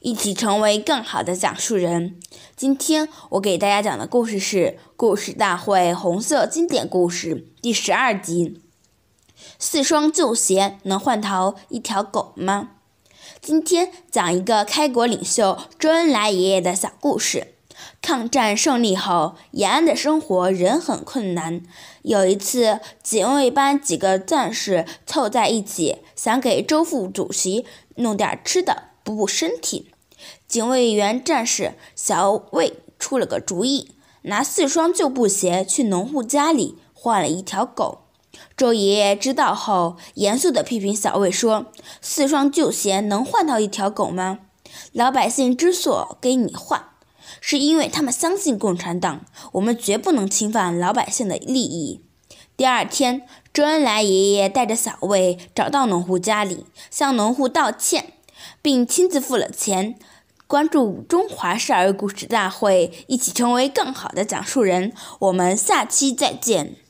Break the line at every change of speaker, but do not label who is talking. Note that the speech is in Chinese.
一起成为更好的讲述人。今天我给大家讲的故事是《故事大会红色经典故事》第十二集：四双旧鞋能换逃一条狗吗？今天讲一个开国领袖周恩来爷爷的小故事。抗战胜利后，延安的生活仍很困难。有一次，警卫班几个战士凑在一起，想给周副主席弄点吃的补补身体。警卫员战士小魏出了个主意，拿四双旧布鞋去农户家里换了一条狗。周爷爷知道后，严肃地批评小魏说：“四双旧鞋能换到一条狗吗？老百姓之所给你换，是因为他们相信共产党。我们绝不能侵犯老百姓的利益。”第二天，周恩来爷爷带着小魏找到农户家里，向农户道歉，并亲自付了钱。关注中华少儿故事大会，一起成为更好的讲述人。我们下期再见。